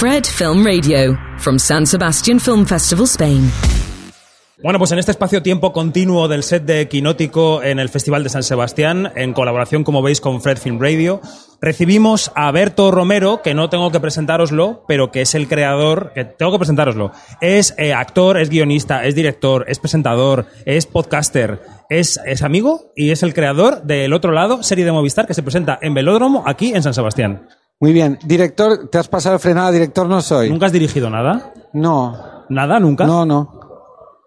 Fred Film Radio, from San Sebastian Film Festival, Spain. Bueno, pues en este espacio-tiempo continuo del set de Quinótico en el Festival de San Sebastián, en colaboración, como veis, con Fred Film Radio, recibimos a Berto Romero, que no tengo que presentároslo, pero que es el creador, que tengo que presentároslo. Es eh, actor, es guionista, es director, es presentador, es podcaster, es, es amigo y es el creador del otro lado, serie de Movistar, que se presenta en Velódromo, aquí en San Sebastián. Muy bien. Director, ¿te has pasado frenada? Director no soy. ¿Nunca has dirigido nada? No. ¿Nada? ¿Nunca? No, no.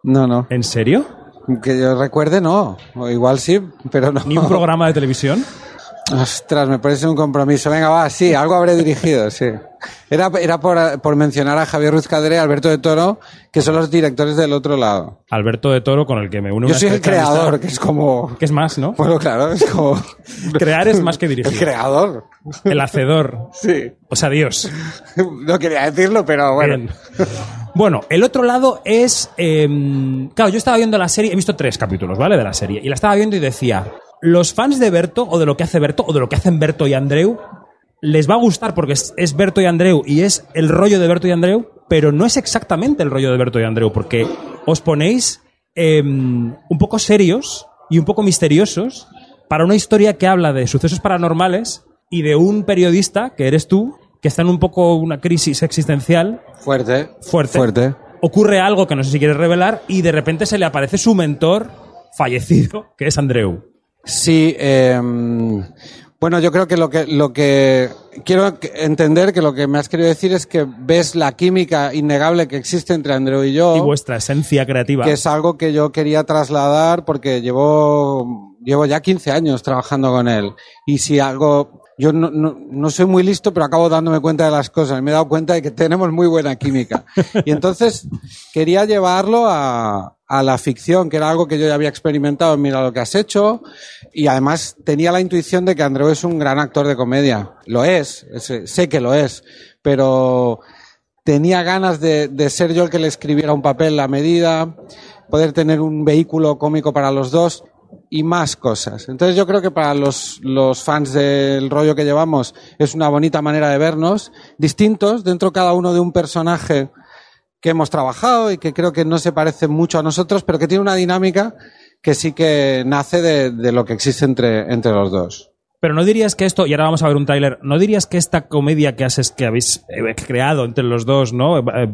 No, no. ¿En serio? Que yo recuerde, no. O igual sí, pero no. ¿Ni un programa de televisión? Ostras, me parece un compromiso. Venga, va, sí, algo habré dirigido, sí. Era, era por, por mencionar a Javier Ruiz Cadere y Alberto de Toro, que son los directores del otro lado. Alberto de Toro, con el que me uno. Yo soy el creador, que es como... Que es más, ¿no? Bueno, claro, es como... Crear es más que dirigir. El creador. El hacedor. Sí. O sea, Dios. No quería decirlo, pero bueno. Bien. Bueno, el otro lado es. eh, claro, yo estaba viendo la serie, he visto tres capítulos, ¿vale? De la serie. Y la estaba viendo y decía: Los fans de Berto, o de lo que hace Berto, o de lo que hacen Berto y Andreu, les va a gustar porque es, es Berto y Andreu y es el rollo de Berto y Andreu, pero no es exactamente el rollo de Berto y Andreu, porque os ponéis eh, un poco serios y un poco misteriosos para una historia que habla de sucesos paranormales y de un periodista, que eres tú, que está en un poco una crisis existencial Fuerte. fuerte. Fuerte. Ocurre algo que no sé si quieres revelar y de repente se le aparece su mentor fallecido, que es Andreu. Sí, eh, bueno, yo creo que lo que lo que quiero entender que lo que me has querido decir es que ves la química innegable que existe entre Andreu y yo, Y vuestra esencia creativa. que es algo que yo quería trasladar porque llevo llevo ya 15 años trabajando con él y si algo yo no, no, no soy muy listo, pero acabo dándome cuenta de las cosas. Me he dado cuenta de que tenemos muy buena química. Y entonces quería llevarlo a, a la ficción, que era algo que yo ya había experimentado en Mira lo que has hecho. Y además tenía la intuición de que Andreu es un gran actor de comedia. Lo es, sé que lo es. Pero tenía ganas de, de ser yo el que le escribiera un papel a medida, poder tener un vehículo cómico para los dos y más cosas. Entonces yo creo que para los, los fans del rollo que llevamos es una bonita manera de vernos, distintos, dentro cada uno de un personaje que hemos trabajado y que creo que no se parece mucho a nosotros, pero que tiene una dinámica que sí que nace de, de lo que existe entre, entre los dos. Pero no dirías que esto, y ahora vamos a ver un tráiler, no dirías que esta comedia que haces, que habéis eh, creado entre los dos, ¿no? Eh, eh,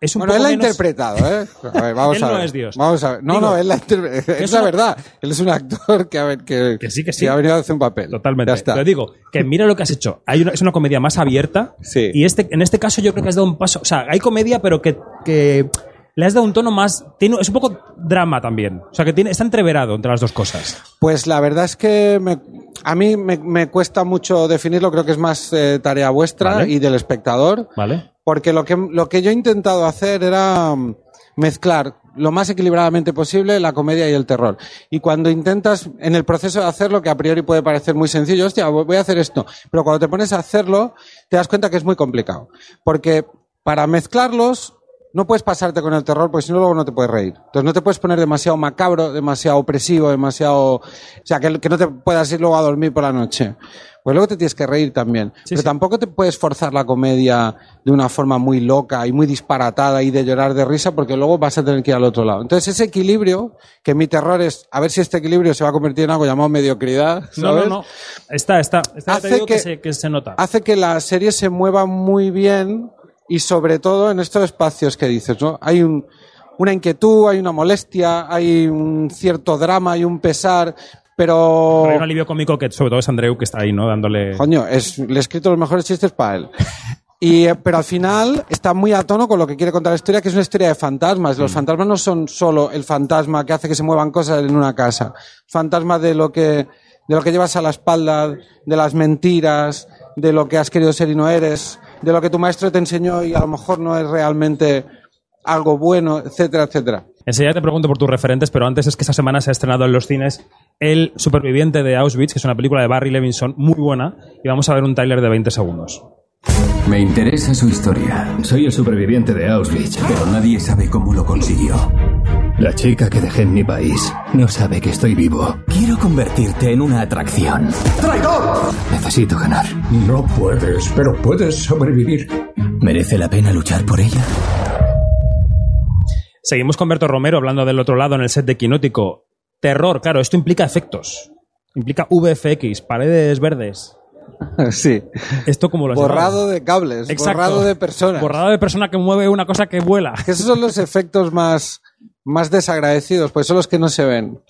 Es un Bueno, poco él la ha interpretado, ¿eh? A ver, vamos Él a no ver. es Dios. Vamos a ver. No, Digo, no, él la Es es la verdad. Él es un actor que, ver, que, Que sí, que sí. ha venido a hacer un papel. Totalmente. Ya está. Pero digo, que mira lo que has hecho. Hay una- es una comedia más abierta. Sí. Y este, en este caso yo creo que has dado un paso. O sea, hay comedia, pero que, que le has dado un tono más. Tiene, es un poco drama también. O sea, que tiene, está entreverado entre las dos cosas. Pues la verdad es que me- a mí me, me cuesta mucho definirlo, creo que es más eh, tarea vuestra Vale. y del espectador, ¿Vale? Porque lo que, lo que yo he intentado hacer era mm, mezclar lo más equilibradamente posible la comedia y el terror. Y cuando intentas, en el proceso de hacerlo, que a priori puede parecer muy sencillo, hostia, voy a hacer esto, pero cuando te pones a hacerlo, te das cuenta que es muy complicado. Porque para mezclarlos, no puedes pasarte con el terror porque si no luego no te puedes reír. Entonces no te puedes poner demasiado macabro, demasiado opresivo, demasiado... O sea, que, que no te puedas ir luego a dormir por la noche. Pues luego te tienes que reír también. Sí, Pero sí. tampoco te puedes forzar la comedia de una forma muy loca y muy disparatada y de llorar de risa porque luego vas a tener que ir al otro lado. Entonces ese equilibrio, que mi terror es a ver si este equilibrio se va a convertir en algo llamado mediocridad. No, no, no. Está, está. está Hace digo que, que- se, que se nota. hace que la serie se mueva muy bien y sobre todo en estos espacios que dices, ¿no? Hay un, una inquietud, hay una molestia, hay un cierto drama, hay un pesar, pero... Pero hay un alivio cómico que sobre todo es Andreu que está ahí, ¿no? Dándole. Coño, es, le he escrito los mejores chistes para él. Y, eh, pero al final está muy a tono con lo que quiere contar la historia, que es una historia de fantasmas. Los fantasmas no son solo el fantasma que hace que se muevan cosas en una casa. Fantasma de lo que, de lo que llevas a la espalda, de las mentiras, de lo que has querido ser y no eres, de lo que tu maestro te enseñó y a lo mejor no es realmente algo bueno, etcétera, etcétera. Enseguida te pregunto por tus referentes, pero antes es que esta semana se ha estrenado en los cines El Superviviente de Auschwitz, que es una película de Barry Levinson muy buena, y vamos a ver un tráiler de 20 segundos. Me interesa su historia. Soy el superviviente de Auschwitz, pero nadie sabe cómo lo consiguió. La chica que dejé en mi país no sabe que estoy vivo. Quiero convertirte en una atracción. Necesito ganar. No puedes, pero puedes sobrevivir. ¿Merece la pena luchar por ella? Seguimos con Berto Romero hablando del otro lado en el set de Quinótico. Terror, claro, esto implica efectos. Implica VFX, paredes verdes. Sí. ¿Esto como lo Borrado de cables, Exacto. borrado de personas. Borrado de persona que mueve una cosa que vuela. Que esos son los efectos más, más desagradecidos, pues son los que no se ven.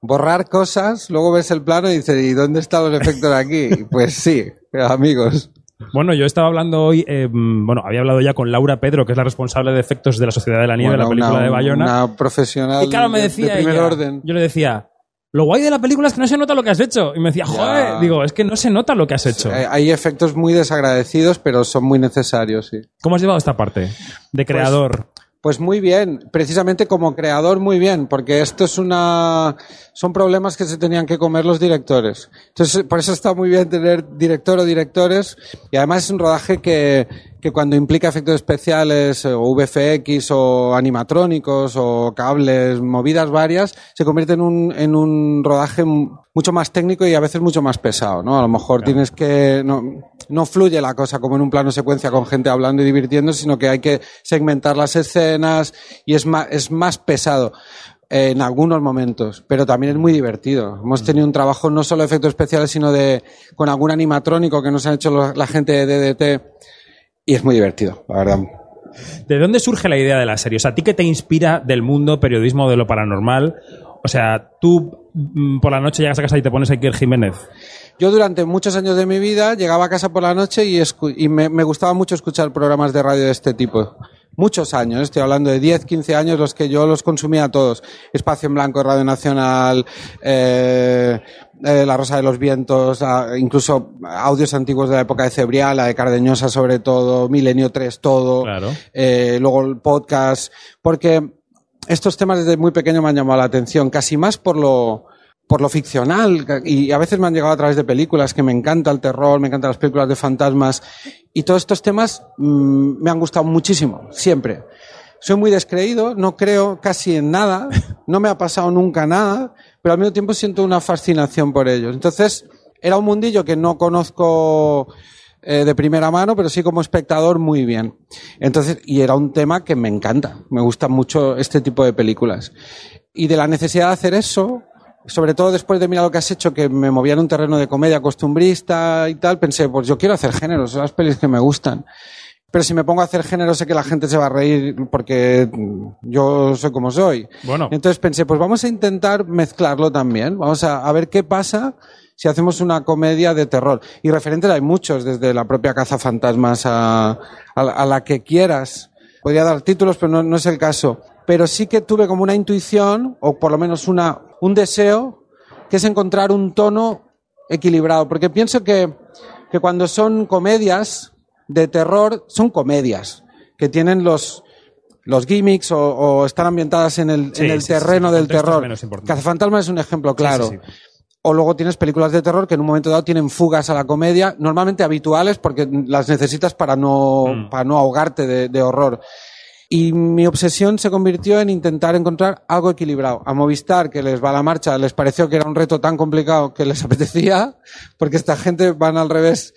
Borrar cosas, luego ves el plano y dices, ¿y dónde están los efectos aquí? Pues sí, amigos. Bueno, yo estaba hablando hoy, eh, bueno, había hablado ya con Laura Pedro, que es la responsable de efectos de la Sociedad de la Nieve, Bueno, la película una, de Bayona. Una profesional y claro, me de- decía de primer ella, orden. yo le decía, lo guay de la película es que no se nota lo que has hecho. Y me decía, joder, digo, es que no se nota lo que has hecho. Hay efectos muy desagradecidos, pero son muy necesarios, sí. ¿Cómo has llevado esta parte? De creador. Pues muy bien, precisamente como creador muy bien, porque esto es una son problemas que se tenían que comer los directores. Entonces, por eso está muy bien tener director o directores y además es un rodaje que que cuando implica efectos especiales eh, o VFX o animatrónicos o cables, movidas varias, se convierte en un en un rodaje mucho más técnico y a veces mucho más pesado, ¿no? A lo mejor tienes que no no fluye la cosa como en un plano secuencia con gente hablando y divirtiendo, sino que hay que segmentar las escenas y es más, es más pesado en algunos momentos, pero también es muy divertido. Hemos tenido un trabajo no solo de efectos especiales, sino de con algún animatrónico que nos han hecho lo- la gente de DDT y es muy divertido, la verdad. ¿De dónde surge la idea de la serie? O sea, ¿a ti qué te inspira del mundo periodismo de lo paranormal? O sea, tú mm, por la noche llegas a casa y te pones a Iker Jiménez. Yo durante muchos años de mi vida llegaba a casa por la noche y, me, me gustaba mucho escuchar programas de radio de este tipo. Muchos años, ¿eh? estoy hablando de 10, 15 años los que yo los consumía todos. Espacio en Blanco, Radio Nacional, eh, eh, La Rosa de los Vientos, ah, incluso audios antiguos de la época de Cebrial, la de Cardeñosa sobre todo, Milenio 3 todo, Claro. eh, luego el podcast, porque estos temas desde muy pequeño me han llamado la atención, casi más por lo, por lo ficcional, y a veces me han llegado a través de películas, que me encanta el terror, me encantan las películas de fantasmas, y todos estos temas mm, me han gustado muchísimo, siempre. Soy muy descreído, no creo casi en nada, no me ha pasado nunca nada, pero al mismo tiempo siento una fascinación por ellos. Entonces, era un mundillo que no conozco eh, de primera mano, pero sí como espectador muy bien. Entonces, y era un tema que me encanta, me gusta mucho este tipo de películas. Y de la necesidad de hacer eso, sobre todo después de mirar lo que has hecho, que me movía en un terreno de comedia costumbrista y tal, pensé, pues yo quiero hacer géneros, son las pelis que me gustan. Pero si me pongo a hacer género sé que la gente se va a reír porque yo soy como soy. Bueno. Entonces pensé, pues vamos a intentar mezclarlo también. Vamos a, a ver qué pasa si hacemos una comedia de terror. Y referentes hay muchos, desde la propia Cazafantasmas a, a, la- a la que quieras. Podría dar títulos, pero no, no es el caso. Pero sí que tuve como una intuición, o por lo menos una, un deseo, que es encontrar un tono equilibrado. Porque pienso que, que cuando son comedias de terror, son comedias que tienen los, los gimmicks o, o están ambientadas en el, Sí, en el sí, terreno sí, del terror. Cazafantasmas es un ejemplo claro. O luego tienes películas de terror que en un momento dado tienen fugas a la comedia, normalmente habituales porque las necesitas para no, Mm. para no ahogarte de, de horror. Y mi obsesión se convirtió en intentar encontrar algo equilibrado. A Movistar, que les va a la marcha, les pareció que era un reto tan complicado que les apetecía, porque esta gente van al revés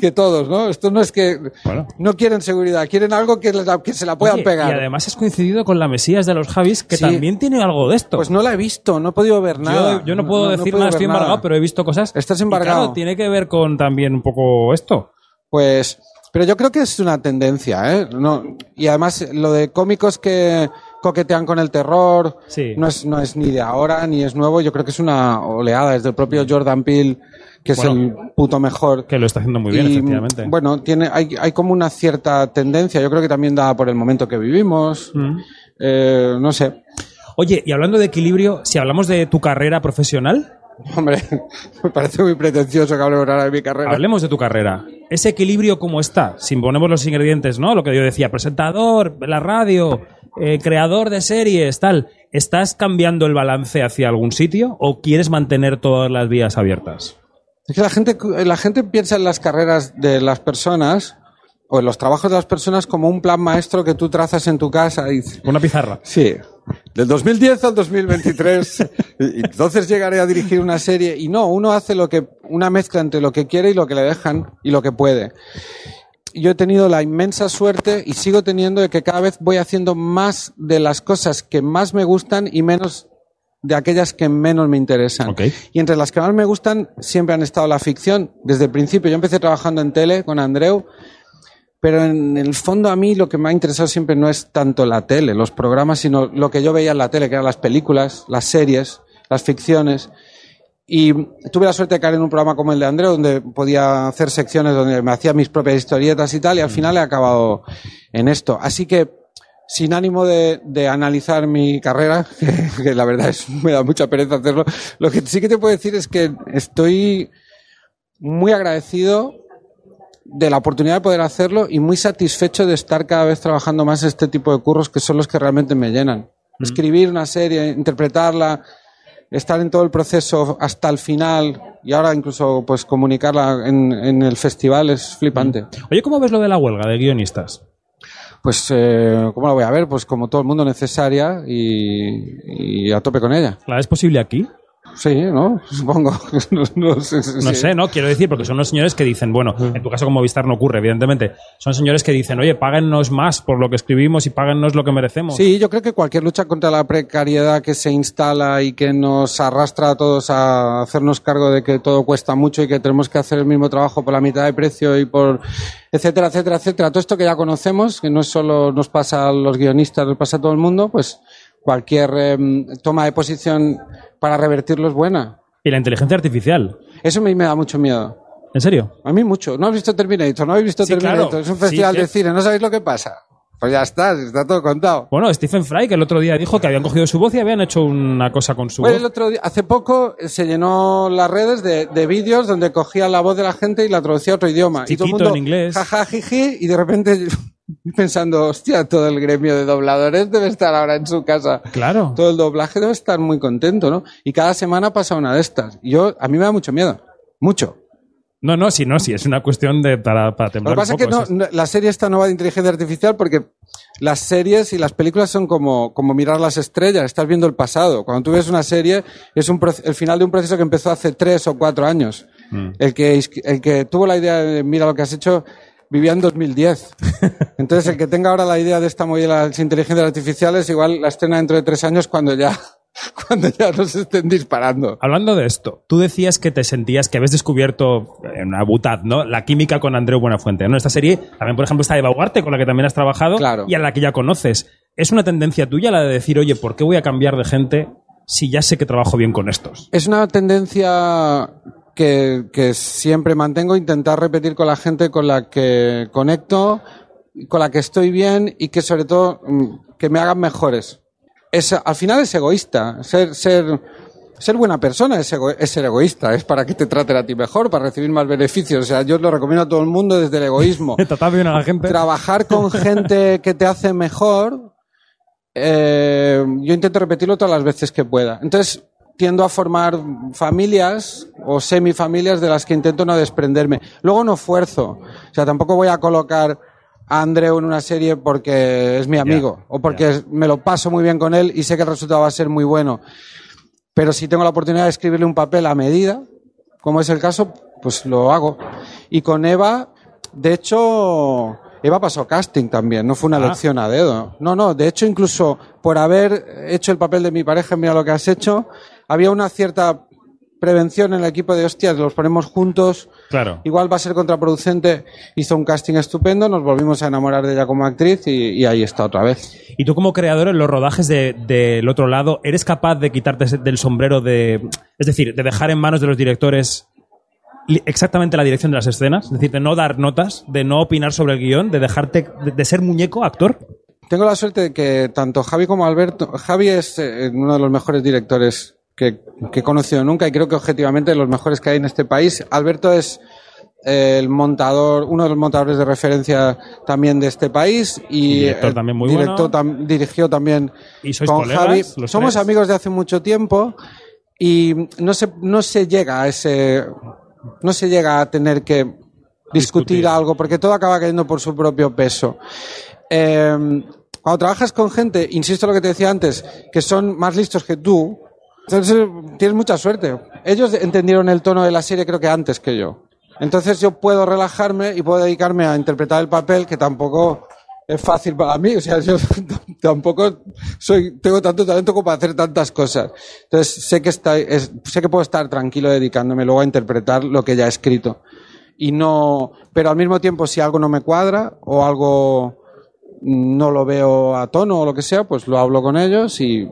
que todos, ¿no? Esto no es que Bueno. no quieren seguridad, quieren algo que, la- que se la puedan Oye, pegar. Y además has coincidido con la Mesías de los Javis, que Sí. también tiene algo de esto. Pues no la he visto, no he podido ver nada. yo, yo no puedo decir podido nada, estoy nada. embargado, pero he visto cosas. Estás Y embargado. claro, tiene que ver con también un poco esto. Pues, pero yo creo que es una tendencia, ¿eh? No, y además lo de cómicos que coquetean con el terror Sí. no, es, no es ni de ahora ni es nuevo. Yo creo que es una oleada desde el propio Jordan Peele, que es el puto mejor. Que lo está haciendo muy bien, Y, efectivamente. Bueno, tiene, hay, hay como una cierta tendencia. Yo creo que también da por el momento que vivimos. Mm. Eh, no sé. Oye, y hablando de equilibrio, si hablamos de tu carrera profesional, Hombre, me parece muy pretencioso que hablemos ahora de mi carrera. hablemos de tu carrera. Ese equilibrio, ¿cómo está? Si ponemos los ingredientes, ¿no? Lo que yo decía, presentador, la radio, eh, creador de series, tal. ¿Estás cambiando el balance hacia algún sitio o quieres mantener todas las vías abiertas? Es que la gente, la gente piensa en las carreras de las personas o en los trabajos de las personas como un plan maestro que tú trazas en tu casa y Una pizarra. sí, del 2010 al 2023, y entonces llegaré a dirigir una serie. Y no, uno hace lo que, una mezcla entre lo que quiere y lo que le dejan y lo que puede. yo he tenido la inmensa suerte y sigo teniendo de que cada vez voy haciendo más de las cosas que más me gustan y menos de aquellas que menos me interesan. Y entre las que más me gustan siempre han estado la ficción. Desde el principio, yo empecé trabajando en tele con Andreu, pero en el fondo a mí lo que me ha interesado siempre no es tanto la tele, los programas, sino lo que yo veía en la tele, que eran las películas, las series, las ficciones. Y tuve la suerte de caer en un programa como el de Andreu, donde podía hacer secciones donde me hacía mis propias historietas y tal, y al final he acabado en esto. Así que, sin ánimo de, de analizar mi carrera, que, que la verdad es, me da mucha pereza hacerlo, lo que sí que te puedo decir es que estoy muy agradecido de la oportunidad de poder hacerlo y muy satisfecho de estar cada vez trabajando más este tipo de curros que son los que realmente me llenan. Escribir una serie, interpretarla, estar en todo el proceso hasta el final y ahora incluso pues comunicarla en, en el festival es flipante. Oye, ¿cómo ves lo de la huelga de guionistas? Pues, eh, ¿cómo la voy a ver? Pues como todo el mundo necesaria y, y a tope con ella. ¿La ves posible aquí? Sí, ¿no? Supongo. no, no sé, No sé, ¿no? Quiero decir, porque son los señores que dicen, bueno, en tu caso como Movistar no ocurre, evidentemente, son señores que dicen, oye, páguennos más por lo que escribimos y páguennos lo que merecemos. Sí, yo creo que cualquier lucha contra la precariedad que se instala y que nos arrastra a todos a hacernos cargo de que todo cuesta mucho y que tenemos que hacer el mismo trabajo por la mitad de precio y por etcétera, etcétera, etcétera. Todo esto que ya conocemos, que no solo nos pasa a los guionistas, nos pasa a todo el mundo, pues cualquier em, toma de posición para revertirlo es buena. Y la inteligencia artificial. Eso a mí me da mucho miedo. ¿En serio? A mí mucho. ¿No has visto Terminator? ¿No habéis visto Sí, Terminator? claro. Es un Sí, festival que- de cine. ¿No sabéis lo que pasa? Pues ya está, está todo contado. Bueno, Stephen Fry, que el otro día dijo que habían cogido su voz y habían hecho una cosa con su Bueno, el voz. otro día, hace poco eh, se llenó las redes de, de vídeos donde cogía la voz de la gente y la traducía a otro idioma. y todo el Chiquito, mundo, en inglés. jaja, jiji, y de repente pensando, hostia, todo el gremio de dobladores debe estar ahora en su casa. Claro. Todo el doblaje debe estar muy contento, ¿no? Y cada semana pasa una de estas. Y yo, a mí me da mucho miedo. Mucho. No, no, sí, no, sí, es una cuestión de para, para Lo temblar que pasa un es que no, la serie esta no va de inteligencia artificial porque las series y las películas son como, como mirar las estrellas, estás viendo el pasado. Cuando tú ves una serie es un el final de un proceso que empezó hace tres o cuatro años. Mm. El, que, el que tuvo la idea de mira lo que has hecho vivía en 2010. Entonces el que tenga ahora la idea de esta movida de las inteligencias artificiales igual la estrena dentro de tres años cuando ya, cuando ya nos estén disparando. Hablando de esto, tú decías que te sentías que habías descubierto en una butad, ¿no? La química con Andreu Buenafuente, ¿no? Esta serie también, por ejemplo, está Eva Ugarte, con la que también has trabajado Claro. y a la que ya conoces. ¿Es una tendencia tuya la de decir, oye, ¿por qué voy a cambiar de gente si ya sé que trabajo bien con estos? Es una tendencia que, que siempre mantengo, intentar repetir con la gente con la que conecto, con la que estoy bien y que sobre todo mm, que me hagan mejores. Es, al final es egoísta. Ser, ser, ser buena persona es, ego- es ser egoísta. Es para que te traten a ti mejor, para recibir más beneficios. O sea, yo lo recomiendo a todo el mundo desde el egoísmo Tratar bien a la gente. trabajar con gente que te hace mejor, eh, yo intento repetirlo todas las veces que pueda. Entonces, tiendo a formar familias o semifamilias de las que intento no desprenderme. Luego no fuerzo. O sea, tampoco voy a colocar a Andreu en una serie porque es mi amigo o porque me lo paso muy bien con él y sé que el resultado va a ser muy bueno. Pero si tengo la oportunidad de escribirle un papel a medida, como es el caso, pues lo hago. Y con Eva, de hecho, Eva pasó casting también, no fue una Ah. elección a dedo. No, no, de hecho, incluso por haber hecho el papel de mi pareja, mira lo que has hecho, había una cierta prevención en el equipo de hostias, los ponemos juntos, Claro. igual va a ser contraproducente. Hizo un casting estupendo, nos volvimos a enamorar de ella como actriz y, y ahí está otra vez. Y tú como creador en los rodajes de- del otro lado, ¿eres capaz de quitarte del sombrero de... Es decir, de dejar en manos de los directores exactamente la dirección de las escenas? Es decir, de no dar notas, de no opinar sobre el guion, de dejarte... de, de ser muñeco, actor. Tengo la suerte de que tanto Javi como Alberto, Javi es eh, uno de los mejores directores que, que he conocido nunca y creo que objetivamente de los mejores que hay en este país. Alberto es eh, el montador, uno de los montadores de referencia también de este país y Director también muy director bueno. tam- dirigió también ¿Y sois con colegas, Javi. los Somos tres? amigos de hace mucho tiempo y no se, no se llega a ese, no se llega a tener que discutir, Discutir. algo porque todo acaba cayendo por su propio peso. Eh, cuando trabajas con gente, insisto en lo que te decía antes, que son más listos que tú, entonces tienes mucha suerte. Ellos entendieron el tono de la serie creo que antes que yo. Entonces yo puedo relajarme y puedo dedicarme a interpretar el papel que tampoco es fácil para mí. O sea, yo tampoco soy, tengo tanto talento como para hacer tantas cosas. Entonces sé que está, es- sé que puedo estar tranquilo dedicándome luego a interpretar lo que ya he escrito. Y no, pero al mismo tiempo si algo no me cuadra o algo no lo veo a tono o lo que sea, pues lo hablo con ellos y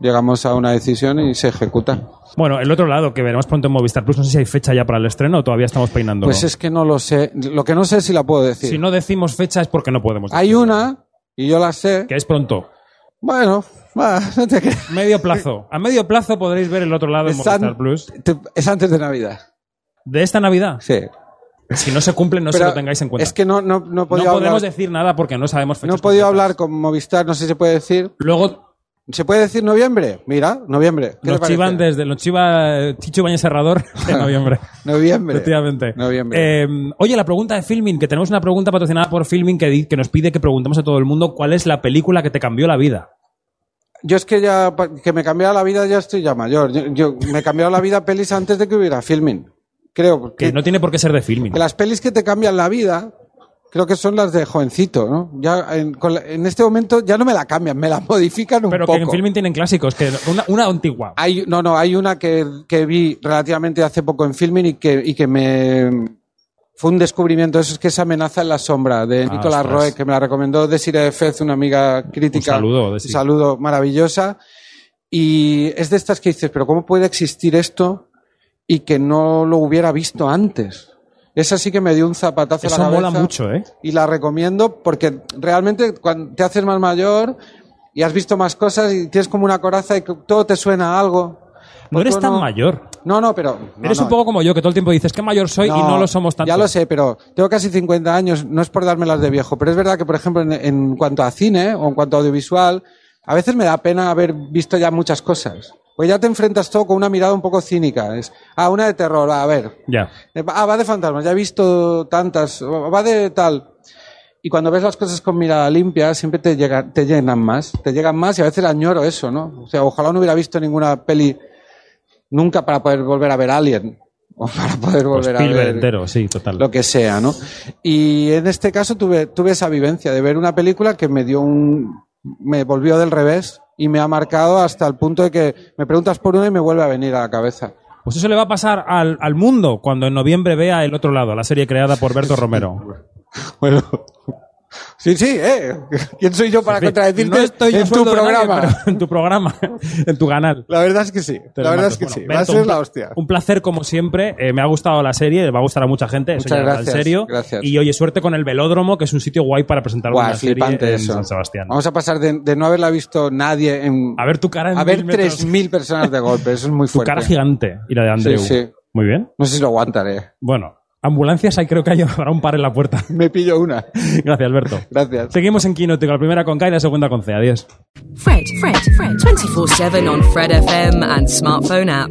llegamos a una decisión y se ejecuta. Bueno, el otro lado que veremos pronto en Movistar Plus, no sé si hay fecha ya para el estreno o todavía estamos peinándolo. Pues es que no lo sé. Lo que no sé es si la puedo decir. Si no decimos fecha es porque no podemos. Hay una, y yo la sé. Que es pronto. Bueno, va, no te creas. Medio plazo. A medio plazo podréis ver el otro lado en Es an- Movistar Plus. te- es antes de Navidad. De esta Navidad. Sí. Si no se cumple, no se Pero lo tengáis en cuenta. Es que no, no, no podemos hablar. decir nada porque no sabemos fechas No he podido hablar con Movistar, no sé si se puede decir. Luego ¿Se puede decir noviembre? Mira, noviembre. ¿Qué nos chivan desde nos chiva Chicho Bañez Serrador de noviembre. Noviembre. Efectivamente. Noviembre. Eh, oye, la pregunta de Filming, que tenemos una pregunta patrocinada por Filming que, nos pide que preguntemos a todo el mundo cuál es la película que te cambió la vida. Yo es que ya, que me cambiara la vida ya estoy ya mayor. Yo, yo- me cambió la vida pelis antes de que hubiera filming. Creo. Que Que, no tiene por qué ser de Filming. que las pelis que te cambian la vida, creo que son las de jovencito, ¿no? Ya en, con la- en este momento ya no me la cambian, me la modifican un Pero poco. que en Filming tienen clásicos, que una, una antigua. Hay, no, no, hay una que, que vi relativamente hace poco en filming y que, y que me fue un descubrimiento. Eso es que es Amenaza en la sombra de Ah, Nicolas ostras. Roy, que me la recomendó Desiree Fez, una amiga crítica. Un saludo, Desi. Un saludo maravillosa. Y es de estas que dices, pero ¿cómo puede existir esto y que no lo hubiera visto antes? Esa sí que me dio un zapatazo a la Eso cabeza. mola mucho, ¿eh? Y la recomiendo porque realmente cuando te haces más mayor y has visto más cosas y tienes como una coraza y todo te suena a algo. No eres tan mayor. No, no, pero... no, eres no. un poco como yo, que todo el tiempo dices que mayor soy y no lo somos tanto. Ya lo sé, pero tengo casi 50 años, no es por dármelas de viejo, pero es verdad que, por ejemplo, en, en cuanto a cine o en cuanto a audiovisual, a veces me da pena haber visto ya muchas cosas. Pues ya te enfrentas todo con una mirada un poco cínica. Es, ah, una de terror, a ver. Ya. Eh, Ah, va de fantasmas, ya he visto tantas, va de tal. Y cuando ves las cosas con mirada limpia, siempre te, llega, te llenan más, te llegan más y a veces añoro eso, ¿no? O sea, ojalá no hubiera visto ninguna peli nunca para poder volver a ver Alien o para poder Pues volver a ver entero, sí, total. lo que sea, ¿no? Y en este caso tuve, tuve esa vivencia de ver una película que me dio un, me volvió del revés y me ha marcado hasta el punto de que me preguntas por una y me vuelve a venir a la cabeza. Pues eso le va a pasar al, al mundo cuando en noviembre vea El Otro Lado, la serie creada por Berto Romero. Bueno. Sí, sí, ¿eh? ¿Quién soy yo para En contradecirte no estoy yo en tu nadie, programa? pero en tu programa, en tu canal. La verdad es que sí. Te la verdad mato. es que Bueno, sí. Va a ser la hostia. Un placer como siempre. Eh, me ha gustado la serie, va a gustar a mucha gente. Eso Muchas va gracias, en serio. gracias. Y oye, suerte con el Velódromo, que es un sitio guay para presentar Guau, una serie flipante en eso. San Sebastián. Vamos a pasar de, de no haberla visto nadie en... A ver tu cara en a ver mil metros. 3.000 personas de golpe. Eso es muy Tu fuerte. cara gigante y la de Andreu. Sí, sí. Muy bien. No sé si lo aguantaré. Bueno, ambulancias hay creo que hay habrá un par en la puerta. Me pillo una. Gracias, Alberto. Gracias. Seguimos en con la primera con K y la segunda con C. Adiós. Fred, Fred, Fred. 24 7 on Fred FM and smartphone app.